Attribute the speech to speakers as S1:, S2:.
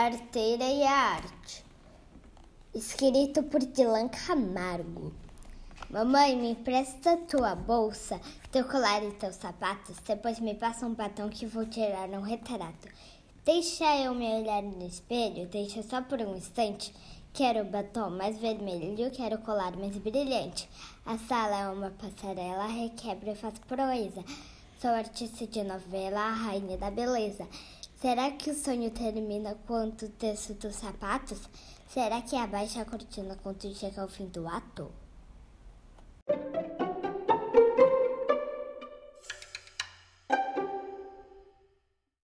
S1: Arteira e a Arte. Escrito por Dilan Camargo. Mamãe, me empresta tua bolsa, teu colar e teus sapatos, depois me passa um batom que vou tirar um retrato. Deixa eu me olhar no espelho, deixa só por um instante. Quero o batom mais vermelho, quero o colar mais brilhante. A sala é uma passarela, requebra e faz proeza. Sou artista de novela, a rainha da beleza. Será que o sonho termina quando desço dos sapatos? Será que abaixa a cortina quando chega ao fim do ato?